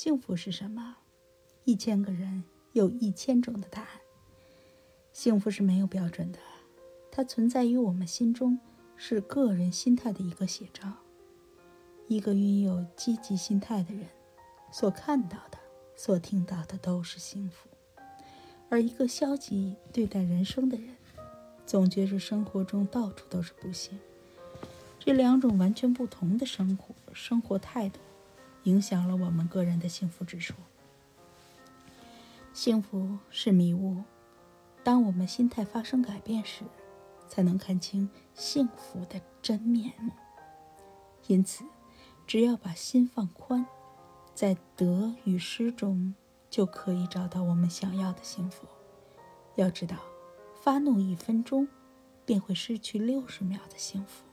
幸福是什么？一千个人有一千种的答案。幸福是没有标准的，它存在于我们心中，是个人心态的一个写照。一个拥有积极心态的人，所看到的、所听到的都是幸福；而一个消极对待人生的人，总觉着生活中到处都是不幸。这两种完全不同的生活生活态度，影响了我们个人的幸福指数。幸福是迷雾，当我们心态发生改变时，才能看清幸福的真面目。因此。只要把心放宽，在得与失中，就可以找到我们想要的幸福。要知道，发怒一分钟，便会失去六十秒的幸福。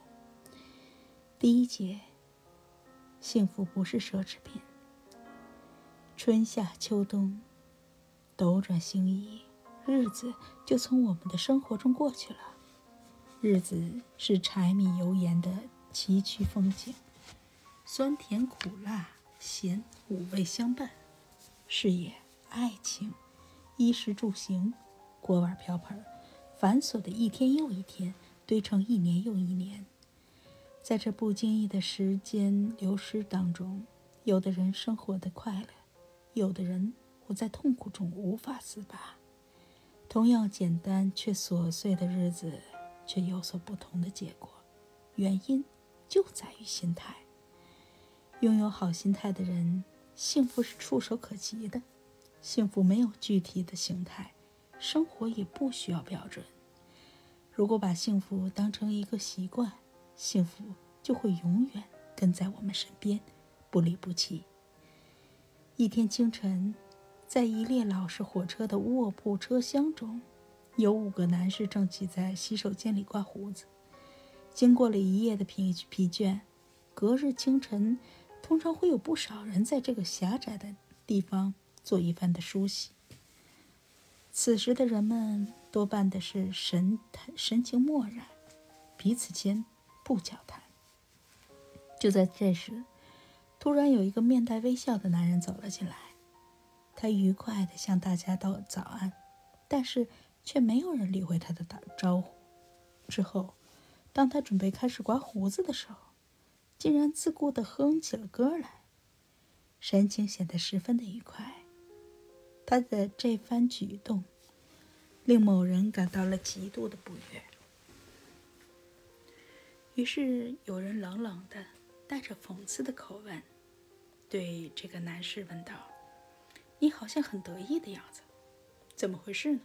第一节，幸福不是奢侈品。春夏秋冬，斗转星移，日子就从我们的生活中过去了。日子是柴米油盐的崎岖风景。酸甜苦辣咸五味相伴，事业、爱情、衣食住行、锅碗瓢盆，繁琐的一天又一天堆成一年又一年。在这不经意的时间流失当中，有的人生活的快乐，有的人活在痛苦中无法自拔。同样简单却琐碎的日子，却有所不同的结果。原因就在于心态。拥有好心态的人，幸福是触手可及的。幸福没有具体的形态，生活也不需要标准。如果把幸福当成一个习惯，幸福就会永远跟在我们身边，不离不弃。一天清晨，在一列老式火车的卧铺车厢中，有五个男士正挤在洗手间里刮胡子。经过了一夜的疲疲倦，隔日清晨。通常会有不少人在这个狭窄的地方做一番的梳洗。此时的人们多半的是神神情漠然，彼此间不交谈。就在这时，突然有一个面带微笑的男人走了进来，他愉快地向大家道早安，但是却没有人理会他的打招呼。之后，当他准备开始刮胡子的时候，竟然自顾地哼起了歌来，神情显得十分的愉快。他的这番举动，令某人感到了极度的不悦。于是有人冷冷的、带着讽刺的口吻，对这个男士问道：“你好像很得意的样子，怎么回事呢？”“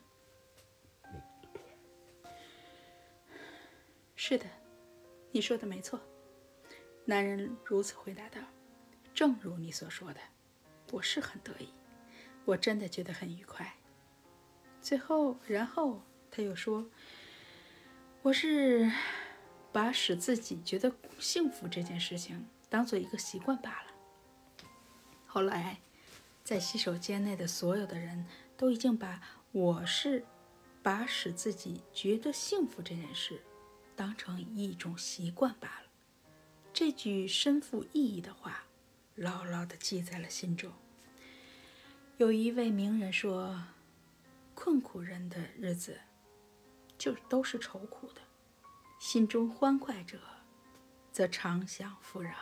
是的，你说的没错。”男人如此回答道：“正如你所说的，我是很得意，我真的觉得很愉快。”最后，然后他又说：“我是把使自己觉得幸福这件事情当做一个习惯罢了。”后来，在洗手间内的所有的人都已经把我是把使自己觉得幸福这件事当成一种习惯罢了。这句深富意义的话，牢牢地记在了心中。有一位名人说：“困苦人的日子，就都是愁苦的；心中欢快者，则常享富饶。”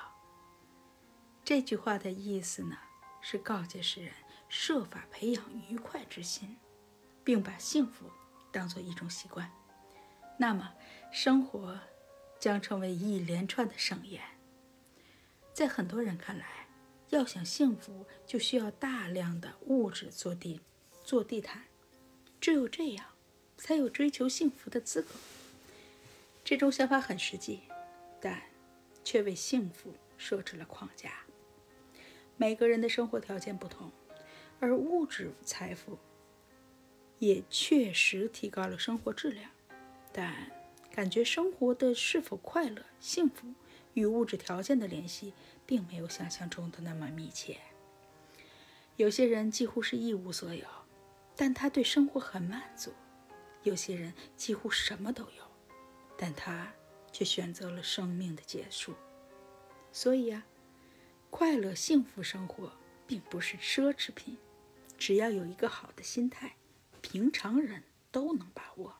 这句话的意思呢，是告诫世人设法培养愉快之心，并把幸福当做一种习惯。那么，生活。将成为一连串的盛宴。在很多人看来，要想幸福，就需要大量的物质做地做地毯，只有这样，才有追求幸福的资格。这种想法很实际，但却为幸福设置了框架。每个人的生活条件不同，而物质财富也确实提高了生活质量，但。感觉生活的是否快乐、幸福与物质条件的联系，并没有想象中的那么密切。有些人几乎是一无所有，但他对生活很满足；有些人几乎什么都有，但他却选择了生命的结束。所以啊，快乐、幸福生活并不是奢侈品，只要有一个好的心态，平常人都能把握。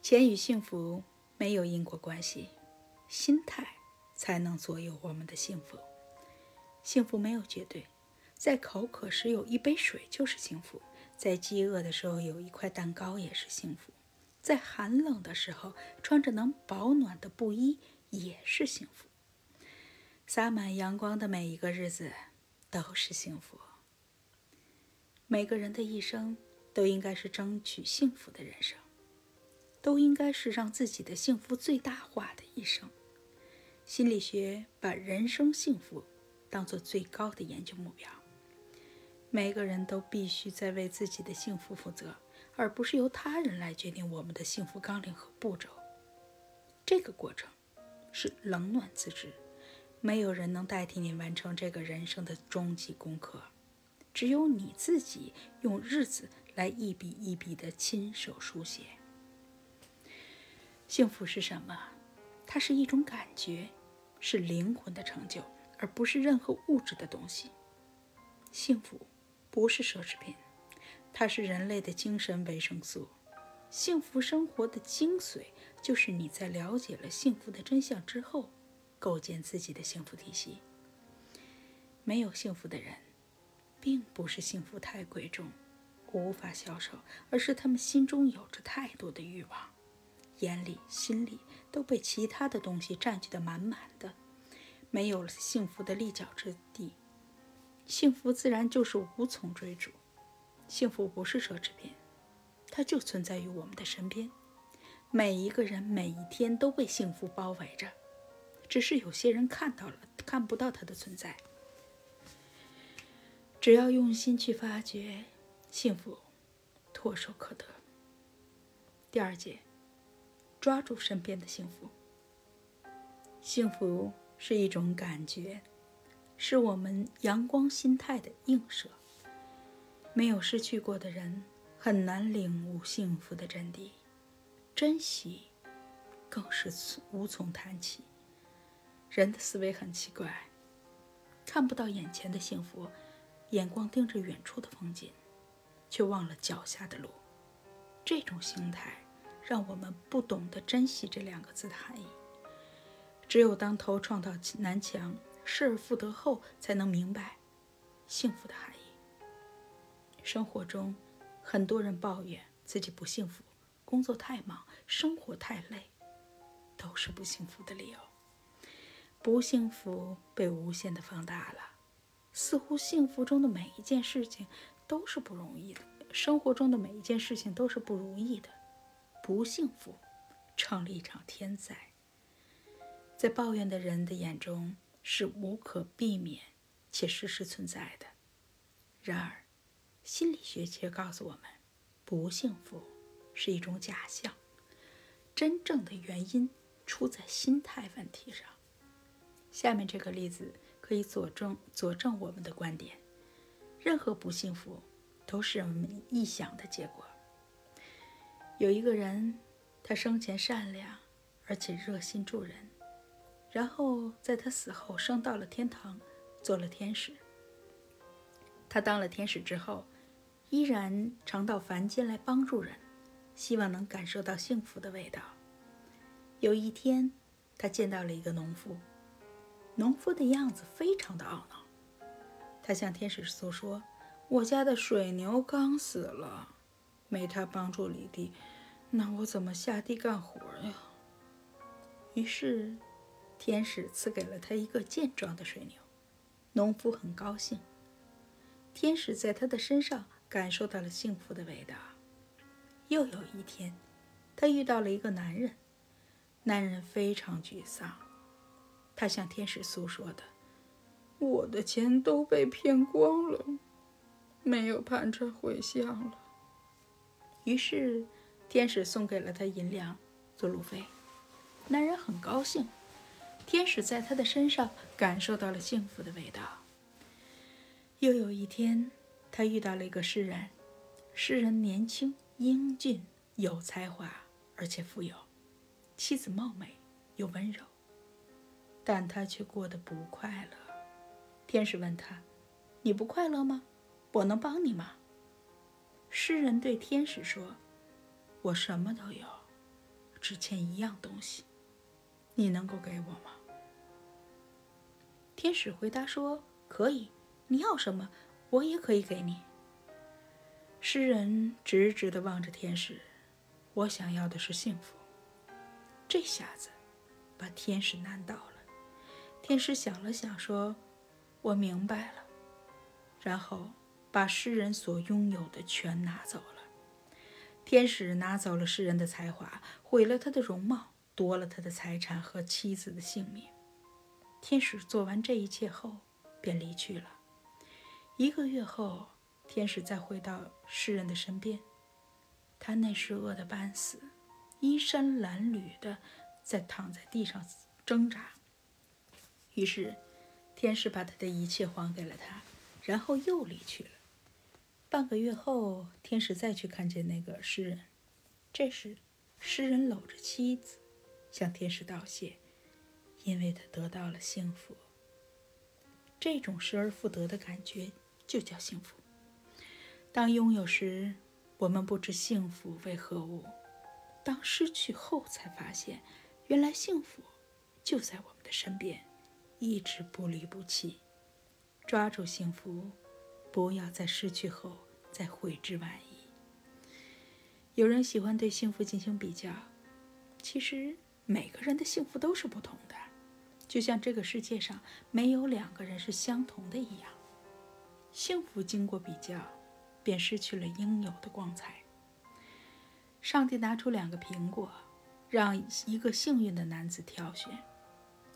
钱与幸福没有因果关系，心态才能左右我们的幸福。幸福没有绝对，在口渴时有一杯水就是幸福，在饥饿的时候有一块蛋糕也是幸福，在寒冷的时候穿着能保暖的布衣也是幸福。洒满阳光的每一个日子都是幸福。每个人的一生都应该是争取幸福的人生。都应该是让自己的幸福最大化的一生。心理学把人生幸福当做最高的研究目标。每个人都必须在为自己的幸福负责，而不是由他人来决定我们的幸福纲领和步骤。这个过程是冷暖自知，没有人能代替你完成这个人生的终极功课。只有你自己用日子来一笔一笔的亲手书写。幸福是什么？它是一种感觉，是灵魂的成就，而不是任何物质的东西。幸福不是奢侈品，它是人类的精神维生素。幸福生活的精髓，就是你在了解了幸福的真相之后，构建自己的幸福体系。没有幸福的人，并不是幸福太贵重，无法销售，而是他们心中有着太多的欲望。眼里、心里都被其他的东西占据得满满的，没有了幸福的立脚之地，幸福自然就是无从追逐。幸福不是奢侈品，它就存在于我们的身边。每一个人每一天都被幸福包围着，只是有些人看到了，看不到它的存在。只要用心去发掘，幸福唾手可得。第二节。抓住身边的幸福。幸福是一种感觉，是我们阳光心态的映射。没有失去过的人，很难领悟幸福的真谛，珍惜更是无从谈起。人的思维很奇怪，看不到眼前的幸福，眼光盯着远处的风景，却忘了脚下的路。这种心态。让我们不懂得珍惜这两个字的含义。只有当头撞到南墙，失而复得后，才能明白幸福的含义。生活中，很多人抱怨自己不幸福，工作太忙，生活太累，都是不幸福的理由。不幸福被无限的放大了，似乎幸福中的每一件事情都是不容易的，生活中的每一件事情都是不如意的。不幸福，成了一场天灾，在抱怨的人的眼中是无可避免且时时存在的。然而，心理学却告诉我们，不幸福是一种假象，真正的原因出在心态问题上。下面这个例子可以佐证佐证我们的观点：任何不幸福都是人们臆想的结果。有一个人，他生前善良，而且热心助人，然后在他死后升到了天堂，做了天使。他当了天使之后，依然常到凡间来帮助人，希望能感受到幸福的味道。有一天，他见到了一个农夫，农夫的样子非常的懊恼。他向天使诉说：“我家的水牛刚死了。”没他帮助犁地，那我怎么下地干活呀？于是，天使赐给了他一个健壮的水牛，农夫很高兴。天使在他的身上感受到了幸福的味道。又有一天，他遇到了一个男人，男人非常沮丧，他向天使诉说的：“我的钱都被骗光了，没有盘缠回乡了。”于是，天使送给了他银两做路费。男人很高兴，天使在他的身上感受到了幸福的味道。又有一天，他遇到了一个诗人，诗人年轻、英俊、有才华，而且富有，妻子貌美又温柔，但他却过得不快乐。天使问他：“你不快乐吗？我能帮你吗？”诗人对天使说：“我什么都有，只欠一样东西，你能够给我吗？”天使回答说：“可以，你要什么，我也可以给你。”诗人直直地望着天使：“我想要的是幸福。”这下子，把天使难倒了。天使想了想，说：“我明白了。”然后。把诗人所拥有的全拿走了。天使拿走了诗人的才华，毁了他的容貌，夺了他的财产和妻子的性命。天使做完这一切后，便离去了。一个月后，天使再回到诗人的身边，他那时饿得半死，衣衫褴褛的在躺在地上挣扎。于是，天使把他的一切还给了他，然后又离去了。半个月后，天使再去看见那个诗人。这时，诗人搂着妻子，向天使道谢，因为他得到了幸福。这种失而复得的感觉就叫幸福。当拥有时，我们不知幸福为何物；当失去后，才发现，原来幸福就在我们的身边，一直不离不弃。抓住幸福。不要在失去后再悔之晚矣。有人喜欢对幸福进行比较，其实每个人的幸福都是不同的，就像这个世界上没有两个人是相同的一样。幸福经过比较，便失去了应有的光彩。上帝拿出两个苹果，让一个幸运的男子挑选。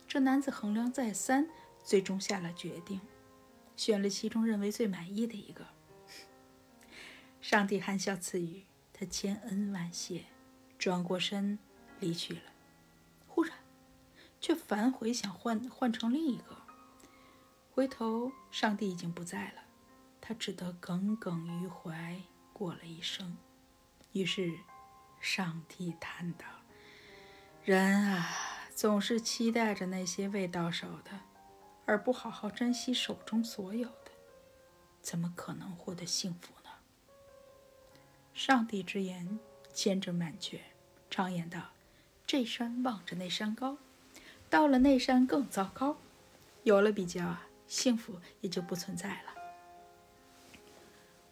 这男子衡量再三，最终下了决定。选了其中认为最满意的一个，上帝含笑赐予他千恩万谢，转过身离去了。忽然，却反悔想换换成另一个。回头，上帝已经不在了，他只得耿耿于怀过了一生。于是，上帝叹道：“人啊，总是期待着那些未到手的。”而不好好珍惜手中所有的，怎么可能获得幸福呢？上帝之言千真万确，常言道：“这山望着那山高，到了那山更糟糕。”有了比较啊，幸福也就不存在了。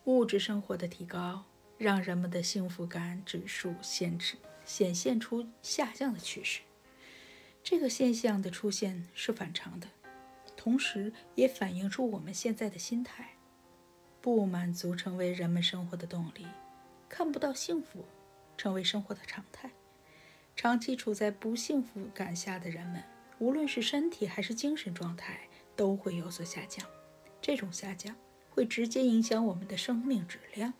物质生活的提高，让人们的幸福感指数显示显现出下降的趋势。这个现象的出现是反常的。同时，也反映出我们现在的心态：不满足成为人们生活的动力，看不到幸福成为生活的常态。长期处在不幸福感下的人们，无论是身体还是精神状态，都会有所下降。这种下降会直接影响我们的生命质量。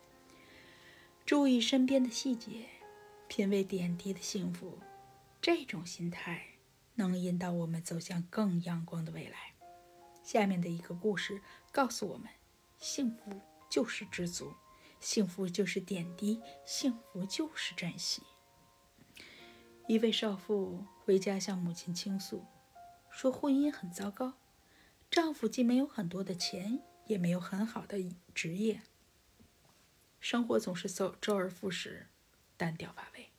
注意身边的细节，品味点滴的幸福，这种心态能引导我们走向更阳光的未来。下面的一个故事告诉我们：幸福就是知足，幸福就是点滴，幸福就是珍惜。一位少妇回家向母亲倾诉，说婚姻很糟糕，丈夫既没有很多的钱，也没有很好的职业，生活总是走周而复始，单调乏味。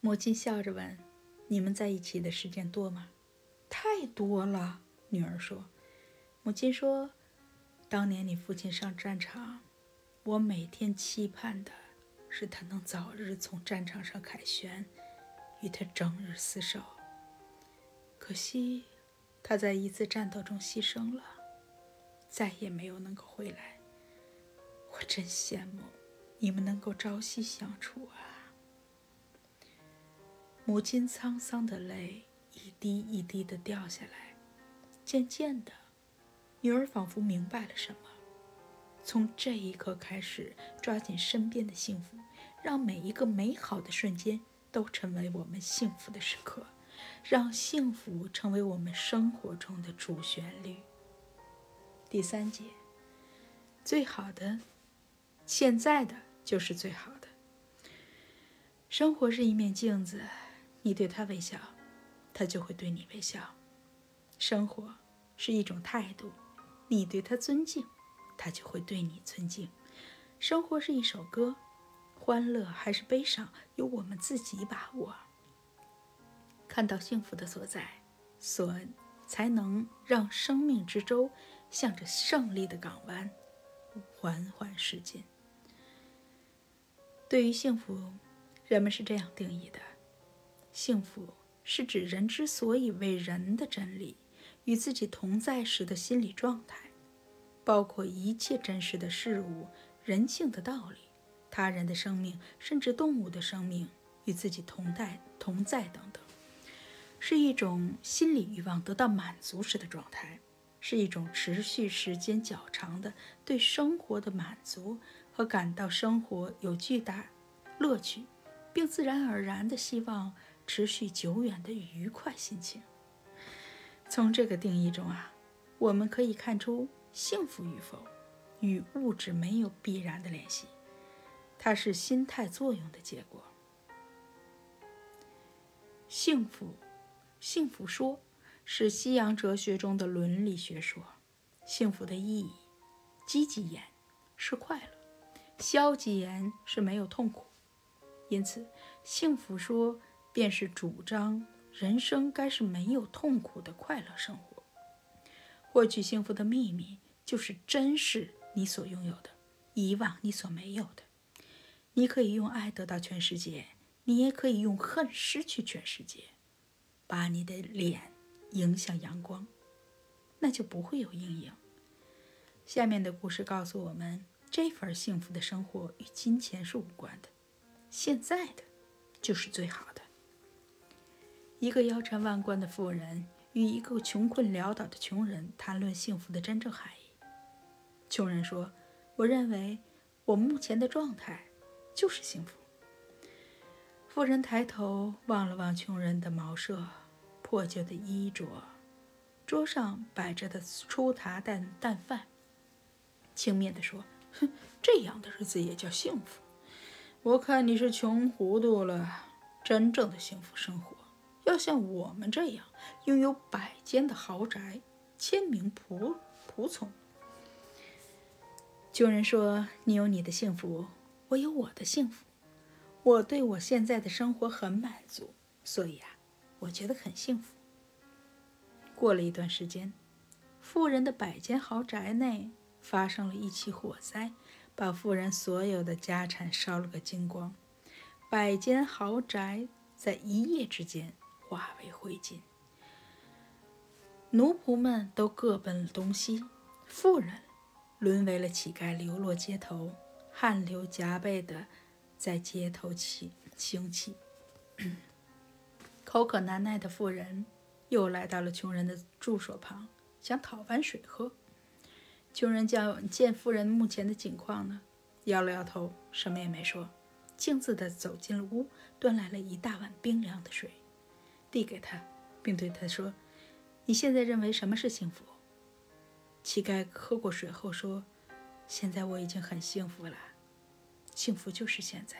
母亲笑着问：“你们在一起的时间多吗？”“太多了。”女儿说：“母亲说，当年你父亲上战场，我每天期盼的是他能早日从战场上凯旋，与他整日厮守。可惜，他在一次战斗中牺牲了，再也没有能够回来。我真羡慕你们能够朝夕相处啊！”母亲沧桑的泪一滴一滴的掉下来。渐渐的，女儿仿佛明白了什么。从这一刻开始，抓紧身边的幸福，让每一个美好的瞬间都成为我们幸福的时刻，让幸福成为我们生活中的主旋律。第三节，最好的，现在的就是最好的。生活是一面镜子，你对他微笑，他就会对你微笑。生活。是一种态度，你对他尊敬，他就会对你尊敬。生活是一首歌，欢乐还是悲伤，由我们自己把握。看到幸福的所在，所才能让生命之舟向着胜利的港湾缓缓驶进。对于幸福，人们是这样定义的：幸福是指人之所以为人的真理。与自己同在时的心理状态，包括一切真实的事物、人性的道理、他人的生命，甚至动物的生命与自己同在、同在等等，是一种心理欲望得到满足时的状态，是一种持续时间较长的对生活的满足和感到生活有巨大乐趣，并自然而然的希望持续久远的愉快心情。从这个定义中啊，我们可以看出，幸福与否与物质没有必然的联系，它是心态作用的结果。幸福，幸福说是西洋哲学中的伦理学说。幸福的意义，积极言是快乐，消极言是没有痛苦。因此，幸福说便是主张。人生该是没有痛苦的快乐生活。获取幸福的秘密就是珍视你所拥有的，遗忘你所没有的。你可以用爱得到全世界，你也可以用恨失去全世界。把你的脸迎向阳光，那就不会有阴影。下面的故事告诉我们，这份幸福的生活与金钱是无关的，现在的就是最好的。一个腰缠万贯的富人与一个穷困潦倒的穷人谈论幸福的真正含义。穷人说：“我认为我目前的状态就是幸福。”富人抬头望了望穷人的茅舍、破旧的衣着、桌上摆着的粗茶淡淡饭，轻蔑地说：“哼，这样的日子也叫幸福？我看你是穷糊涂了。真正的幸福生活。”要像我们这样拥有百间的豪宅、千名仆仆从。穷人说：“你有你的幸福，我有我的幸福。我对我现在的生活很满足，所以啊，我觉得很幸福。”过了一段时间，富人的百间豪宅内发生了一起火灾，把富人所有的家产烧了个精光。百间豪宅在一夜之间。化为灰烬，奴仆们都各奔东西，富人沦为了乞丐，流落街头，汗流浃背的在街头起行乞。口渴难耐的富人又来到了穷人的住所旁，想讨碗水喝。穷人见见富人目前的境况呢，摇了摇头，什么也没说，径自的走进了屋，端来了一大碗冰凉的水。递给他，并对他说：“你现在认为什么是幸福？”乞丐喝过水后说：“现在我已经很幸福了，幸福就是现在。”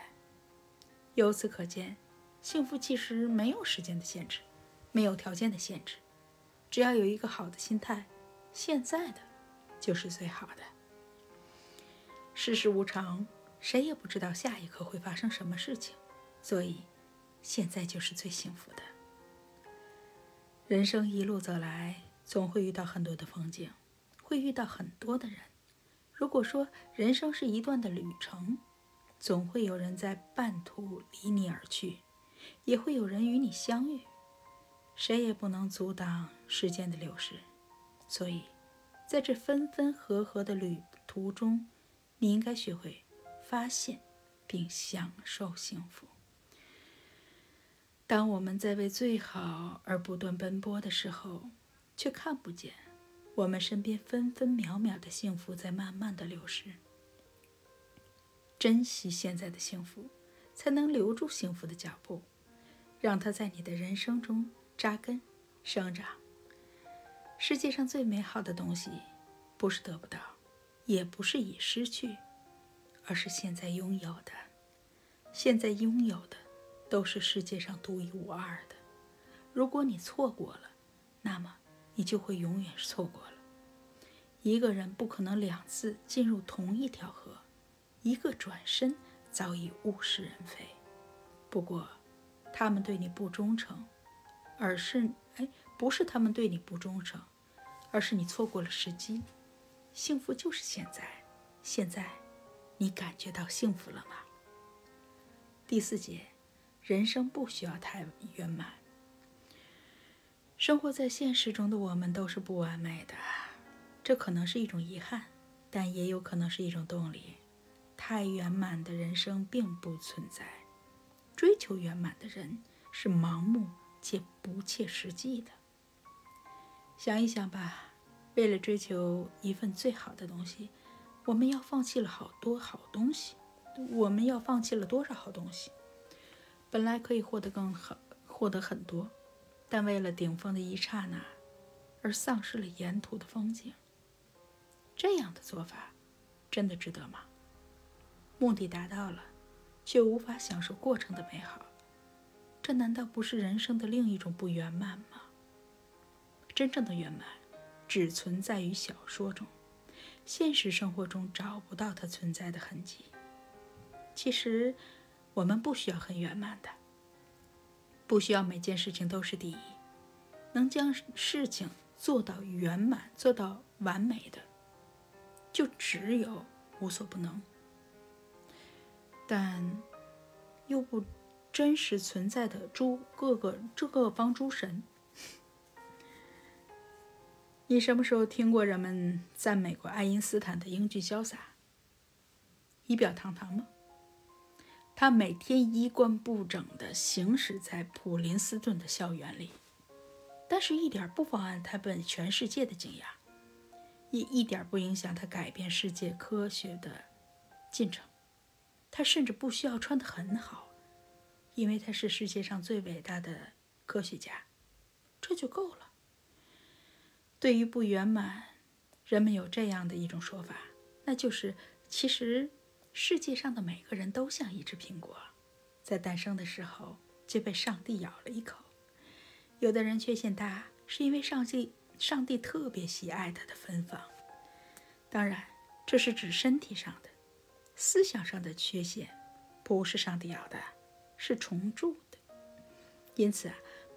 由此可见，幸福其实没有时间的限制，没有条件的限制，只要有一个好的心态，现在的就是最好的。世事无常，谁也不知道下一刻会发生什么事情，所以现在就是最幸福的。人生一路走来，总会遇到很多的风景，会遇到很多的人。如果说人生是一段的旅程，总会有人在半途离你而去，也会有人与你相遇。谁也不能阻挡时间的流逝，所以，在这分分合合的旅途中，你应该学会发现并享受幸福。当我们在为最好而不断奔波的时候，却看不见我们身边分分秒秒的幸福在慢慢的流失。珍惜现在的幸福，才能留住幸福的脚步，让它在你的人生中扎根生长。世界上最美好的东西，不是得不到，也不是已失去，而是现在拥有的。现在拥有的。都是世界上独一无二的。如果你错过了，那么你就会永远错过了。一个人不可能两次进入同一条河，一个转身早已物是人非。不过，他们对你不忠诚，而是哎，不是他们对你不忠诚，而是你错过了时机。幸福就是现在，现在，你感觉到幸福了吗？第四节，人生不需要太圆满。生活在现实中的我们都是不完美的，这可能是一种遗憾，但也有可能是一种动力。太圆满的人生并不存在，追求圆满的人是盲目且不切实际的。想一想吧，为了追求一份最好的东西，我们要放弃了好多好东西。我们要放弃了多少好东西？本来可以获得更好，获得很多。但为了顶峰的一刹那，而丧失了沿途的风景，这样的做法真的值得吗？目的达到了，却无法享受过程的美好，这难道不是人生的另一种不圆满吗？真正的圆满，只存在于小说中，现实生活中找不到它存在的痕迹。其实，我们不需要很圆满的。不需要每件事情都是第一，能将事情做到圆满、做到完美的，就只有无所不能。但又不真实存在的诸各个这各方诸神，你什么时候听过人们赞美过爱因斯坦的英俊潇洒、仪表堂堂吗？他每天衣冠不整地行驶在普林斯顿的校园里，但是一点不妨碍他对全世界的惊讶，也一点不影响他改变世界科学的进程。他甚至不需要穿得很好，因为他是世界上最伟大的科学家，这就够了。对于不圆满，人们有这样的一种说法，那就是其实。世界上的每个人都像一只苹果，在诞生的时候就被上帝咬了一口。有的人缺陷大，是因为上帝上帝特别喜爱他的芬芳。当然，这是指身体上的、思想上的缺陷，不是上帝咬的，是重铸的。因此啊，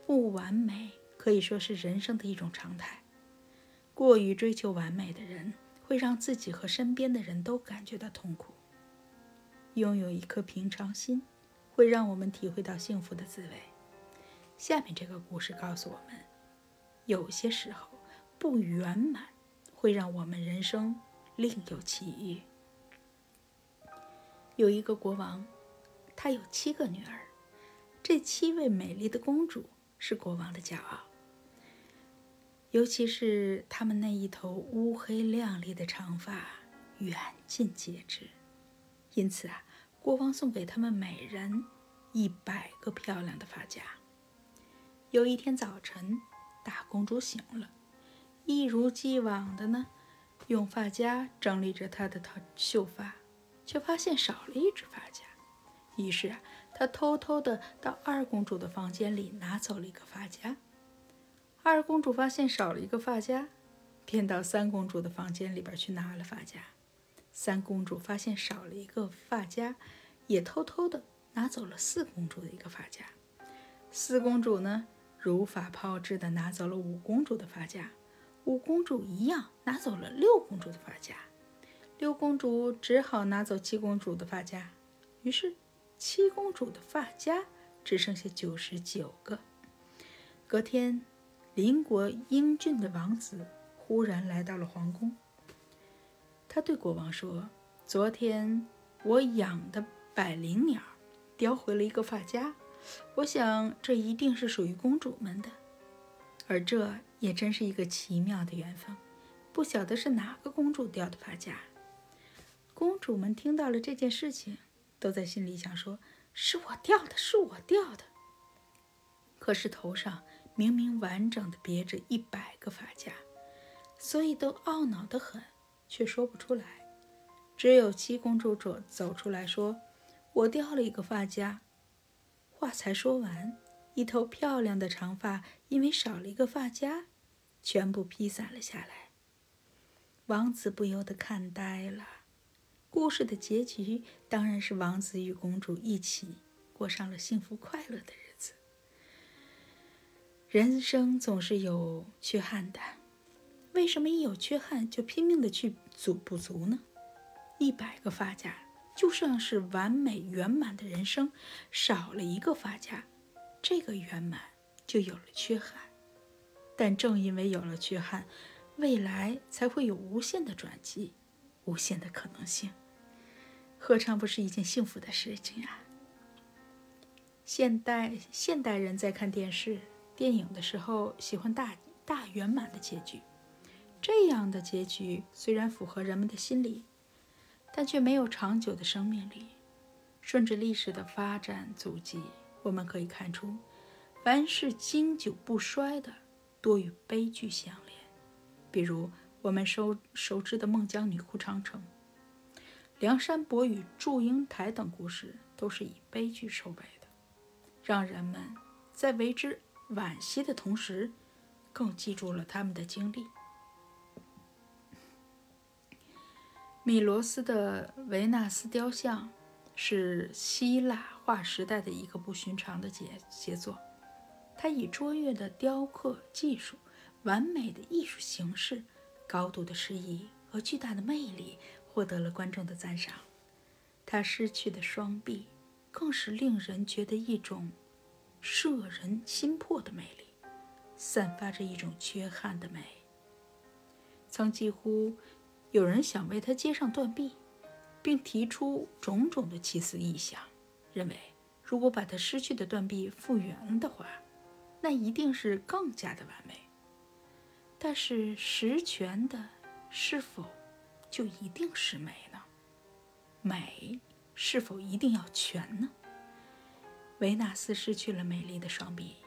不完美可以说是人生的一种常态。过于追求完美的人，会让自己和身边的人都感觉到痛苦。拥有一颗平常心，会让我们体会到幸福的滋味。下面这个故事告诉我们，有些时候不圆满会让我们人生另有奇遇。有一个国王，他有七个女儿，这七位美丽的公主是国王的骄傲，尤其是她们那一头乌黑亮丽的长发，远近皆知。因此啊，国王送给他们每人一百个漂亮的发夹。有一天早晨，大公主醒了，一如既往的呢，用发夹整理着她的头秀发，却发现少了一只发夹。于是啊，她偷偷的到二公主的房间里拿走了一个发夹。二公主发现少了一个发夹，便到三公主的房间里边去拿了发夹。三公主发现少了一个发夹，也偷偷的拿走了四公主的一个发夹。四公主呢，如法炮制的拿走了五公主的发夹。五公主一样拿走了六公主的发夹。六公主只好拿走七公主的发夹。于是，七公主的发夹只剩下九十九个。隔天，邻国英俊的王子忽然来到了皇宫。他对国王说：“昨天我养的百灵鸟叼回了一个发夹，我想这一定是属于公主们的。而这也真是一个奇妙的缘分，不晓得是哪个公主掉的发夹。”公主们听到了这件事情，都在心里想：“说是我掉的，是我掉的。”可是头上明明完整的别着一百个发夹，所以都懊恼得很。却说不出来，只有七公主走走出来说：“我掉了一个发夹。”话才说完，一头漂亮的长发因为少了一个发夹，全部披散了下来。王子不由得看呆了。故事的结局当然是王子与公主一起过上了幸福快乐的日子。人生总是有缺憾的，为什么一有缺憾就拼命的去足补足呢？一百个发夹就像是完美圆满的人生，少了一个发夹，这个圆满就有了缺憾。但正因为有了缺憾，未来才会有无限的转机，无限的可能性，何尝不是一件幸福的事情啊？现代现代人在看电视、电影的时候，喜欢大大圆满的结局。这样的结局虽然符合人们的心理，但却没有长久的生命力。顺着历史的发展足迹，我们可以看出，凡是经久不衰的，多与悲剧相连。比如我们熟熟知的孟姜女哭长城、梁山伯与祝英台等故事，都是以悲剧收尾的，让人们在为之惋惜的同时，更记住了他们的经历。米罗斯的维纳斯雕像是希腊化时代的一个不寻常的杰杰作，它以卓越的雕刻技术。完美的艺术形式、高度的诗意和巨大的魅力，获得了观众的赞赏。他失去的双臂，更是令人觉得一种摄人心魄的魅力，散发着一种缺憾的美。曾几乎有人想为他接上断臂，并提出种种的奇思异想，认为如果把他失去的断臂复原的话，那一定是更加的完美。但是十全的是否就一定是美呢？美是否一定要全呢？维纳斯失去了美丽的双臂，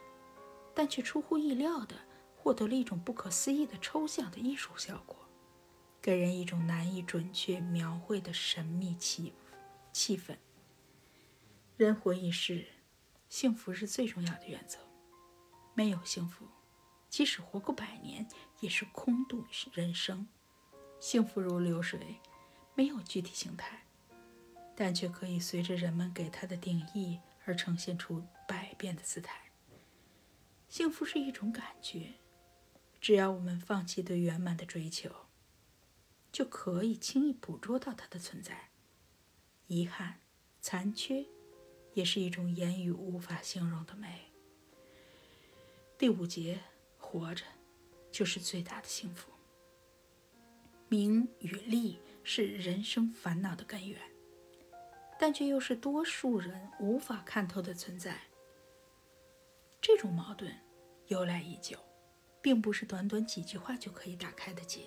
但却出乎意料的获得了一种不可思议的抽象的艺术效果，给人一种难以准确描绘的神秘气气氛。人活一世，幸福是最重要的原则，没有幸福。即使活过百年，也是空度人生。幸福如流水，没有具体形态，但却可以随着人们给它的定义而呈现出百变的姿态。幸福是一种感觉，只要我们放弃对圆满的追求，就可以轻易捕捉到它的存在。遗憾、残缺，也是一种言语无法形容的美。第五节。活着，就是最大的幸福。名与利是人生烦恼的根源，但却又是多数人无法看透的存在。这种矛盾由来已久，并不是短短几句话就可以打开的结。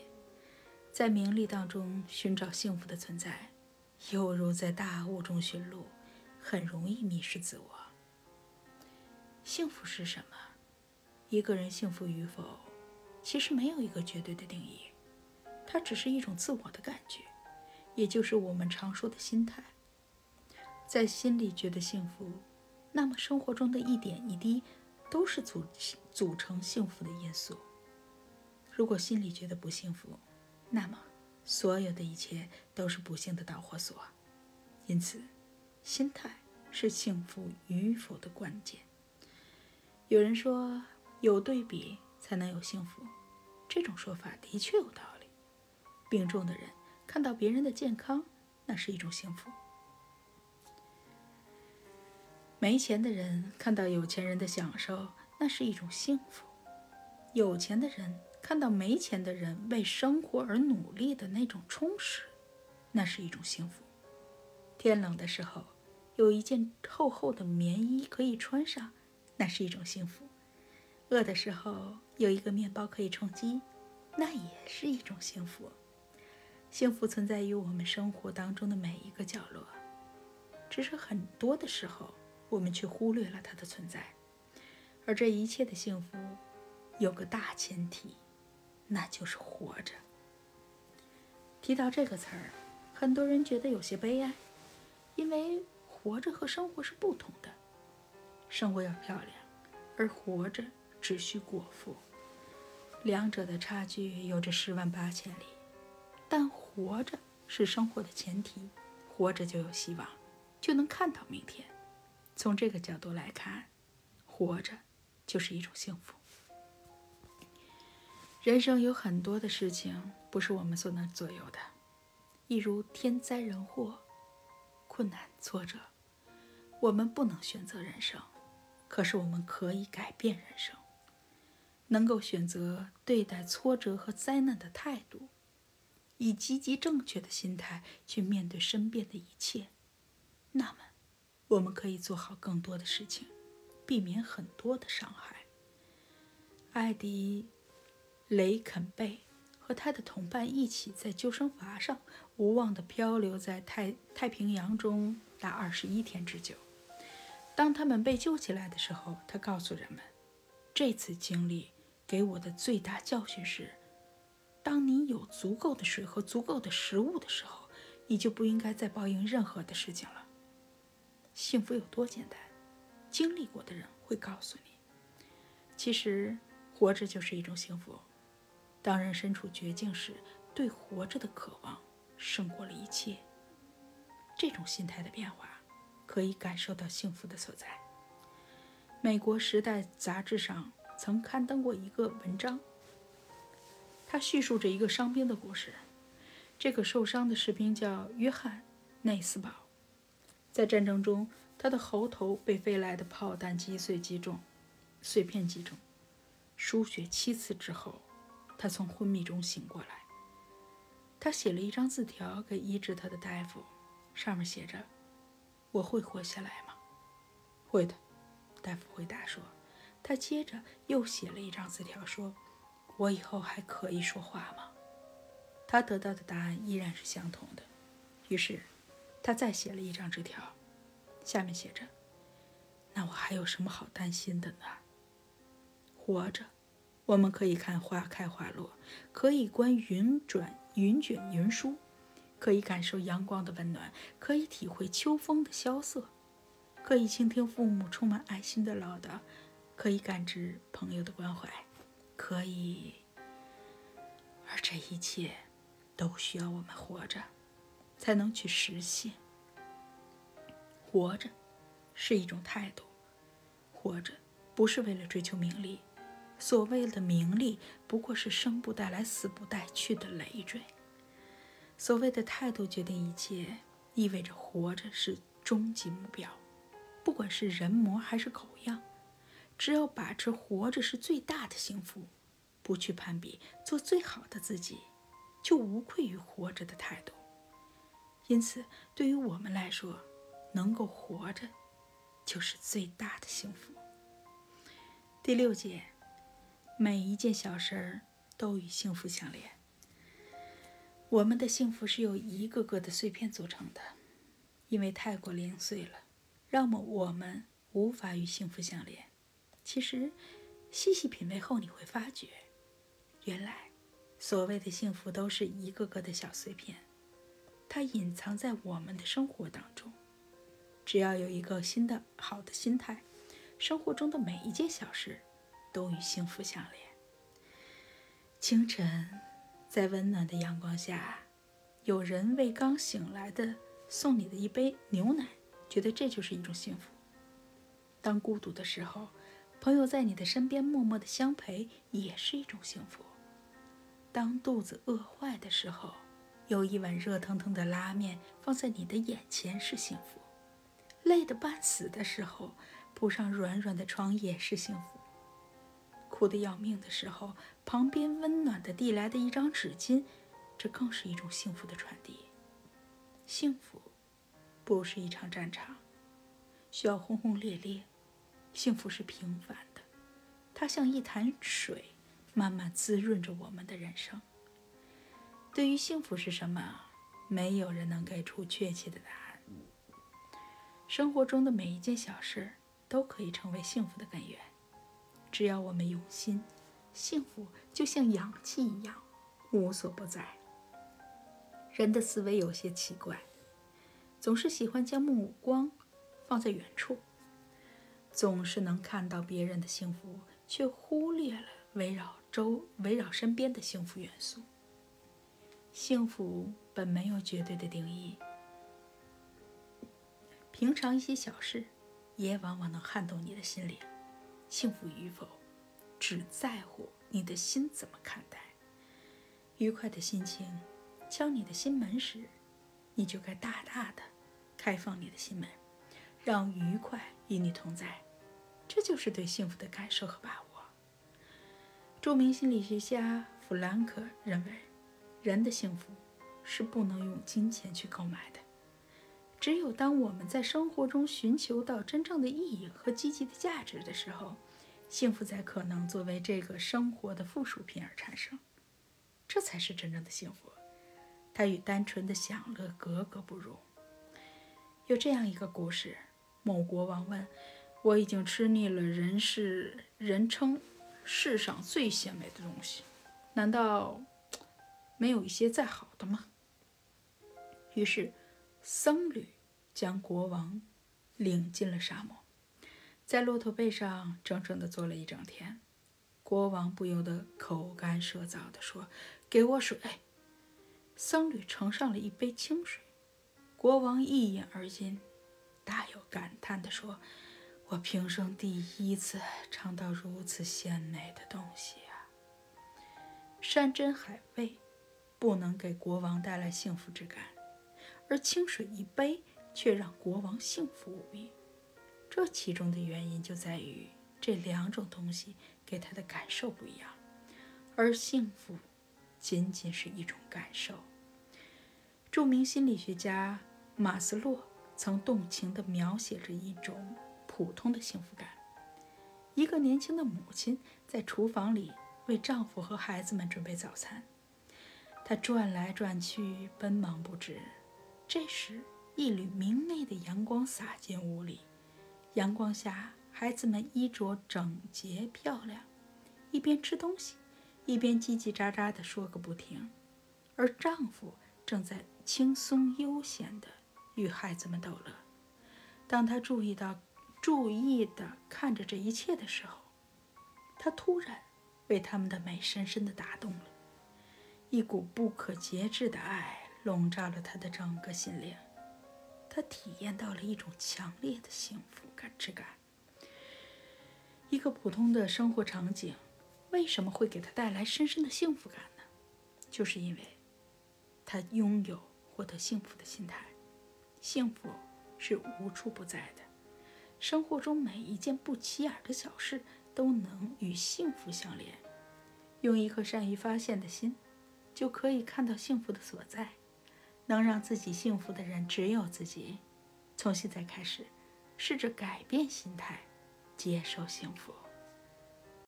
在名利当中寻找幸福的存在，犹如在大雾中寻路，很容易迷失自我。幸福是什么？一个人幸福与否，其实没有一个绝对的定义，它只是一种自我的感觉，也就是我们常说的心态。在心里觉得幸福，那么生活中的一点一滴都是组组成幸福的因素。如果心里觉得不幸福，那么所有的一切都是不幸的导火索。因此，心态是幸福与否的关键。有人说。有对比才能有幸福，这种说法的确有道理。病重的人看到别人的健康，那是一种幸福；没钱的人看到有钱人的享受，那是一种幸福；有钱的人看到没钱的人为生活而努力的那种充实，那是一种幸福。天冷的时候，有一件厚厚的棉衣可以穿上，那是一种幸福。饿的时候有一个面包可以充饥，那也是一种幸福。幸福存在于我们生活当中的每一个角落，只是很多的时候我们却忽略了它的存在。而这一切的幸福，有个大前提，那就是活着。提到这个词儿，很多人觉得有些悲哀，因为活着和生活是不同的。生活要漂亮，而活着。只需果腹。两者的差距有着十万八千里。但活着是生活的前提，活着就有希望，就能看到明天。从这个角度来看，活着就是一种幸福。人生有很多的事情不是我们所能左右的，一如天灾人祸、困难挫折，我们不能选择人生，可是我们可以改变人生。能够选择对待挫折和灾难的态度，以积极正确的心态去面对身边的一切，那么，我们可以做好更多的事情，避免很多的伤害。艾迪。雷肯贝和他的同伴一起在救生筏上无望地漂流在太太平洋中达二十一天之久。当他们被救起来的时候，他告诉人们：“这次经历给我的最大教训是，当你有足够的水和足够的食物的时候，你就不应该再抱怨任何的事情了。幸福有多简单，经历过的人会告诉你。其实，活着就是一种幸福。”当人身处绝境时，对活着的渴望胜过了一切。这种心态的变化，可以感受到幸福的所在。美国《时代》杂志上曾刊登过一个文章，他叙述着一个伤兵的故事。这个受伤的士兵叫约翰·内斯堡，在战争中，他的喉头被飞来的炮弹击碎击中，碎片击中，输血七次之后。他从昏迷中醒过来，他写了一张字条给医治他的大夫，上面写着：“我会活下来吗？”“会的。”大夫回答说。他接着又写了一张字条说：“我以后还可以说话吗？”他得到的答案依然是相同的。于是，他再写了一张纸条，下面写着：“那我还有什么好担心的呢？活着。”我们可以看花开花落，可以观云转云卷云舒，可以感受阳光的温暖，可以体会秋风的萧瑟，可以倾听父母充满爱心的唠叨，可以感知朋友的关怀，可以，而这一切都需要我们活着，才能去实现。活着是一种态度，活着不是为了追求名利。所谓的名利，不过是生不带来，死不带去的累赘。所谓的态度决定一切，意味着活着是终极目标。不管是人模还是狗样，只要把持活着是最大的幸福，不去攀比，做最好的自己，就无愧于活着的态度。因此，对于我们来说，能够活着，就是最大的幸福。第六节。每一件小事儿都与幸福相连。我们的幸福是由一个个的碎片组成的，因为太过零碎了，让么我们无法与幸福相连。其实，细细品味后，你会发觉，原来所谓的幸福都是一个个的小碎片，它隐藏在我们的生活当中。只要有一个新的好的心态，生活中的每一件小事。都与幸福相连。清晨，在温暖的阳光下，有人为刚醒来的送你的一杯牛奶，觉得这就是一种幸福。当孤独的时候，朋友在你的身边默默的相陪，也是一种幸福。当肚子饿坏的时候，有一碗热腾腾的拉面放在你的眼前是幸福。累得半死的时候，铺上软软的床也是幸福。哭得要命的时候，旁边温暖的递来的一张纸巾，这更是一种幸福的传递。幸福，不是一场战场，需要轰轰烈烈。幸福是平凡的，它像一潭水，慢慢滋润着我们的人生。对于幸福是什么，没有人能给出确切的答案。生活中的每一件小事，都可以成为幸福的根源。只要我们用心，幸福就像氧气一样，无所不在。人的思维有些奇怪，总是喜欢将目光放在远处，总是能看到别人的幸福，却忽略了围绕周围绕身边的幸福元素。幸福本没有绝对的定义，平常一些小事也往往能撼动你的心灵。幸福与否，只在乎你的心怎么看待。愉快的心情敲你的心门时，你就该大大的开放你的心门，让愉快与你同在。这就是对幸福的感受和把握。著名心理学家弗兰克认为，人的幸福是不能用金钱去购买的。只有当我们在生活中寻求到真正的意义和积极的价值的时候，幸福才可能作为这个生活的附属品而产生。这才是真正的幸福，它与单纯的享乐格格不入。有这样一个故事：某国王问：“我已经吃腻了人世人称世上最鲜美的东西，难道没有一些再好的吗？”于是。僧侣将国王领进了沙漠，在骆驼背上整整的坐了一整天。国王不由得口干舌燥地说：“给我水。”僧侣盛上了一杯清水，国王一饮而尽，大有感叹地说：“我平生第一次尝到如此鲜美的东西啊！”山珍海味不能给国王带来幸福之感。而清水一杯却让国王幸福无比，这其中的原因就在于这两种东西给他的感受不一样，而幸福仅仅是一种感受。著名心理学家马斯洛曾动情地描写着一种普通的幸福感：一个年轻的母亲在厨房里为丈夫和孩子们准备早餐，她转来转去，奔忙不止。这时，一缕明媚的阳光洒进屋里。阳光下，孩子们衣着整洁漂亮，一边吃东西，一边叽叽喳喳地说个不停。而丈夫正在轻松悠闲地与孩子们逗乐。当他注意到、注意地看着这一切的时候，他突然被他们的美深深的打动了，一股不可节制的爱。笼罩了他的整个心灵，他体验到了一种强烈的幸福感之感。一个普通的生活场景，为什么会给他带来深深的幸福感呢？就是因为，他拥有获得幸福的心态。幸福是无处不在的，生活中每一件不起眼的小事都能与幸福相连。用一颗善于发现的心，就可以看到幸福的所在。能让自己幸福的人只有自己。从现在开始，试着改变心态，接受幸福。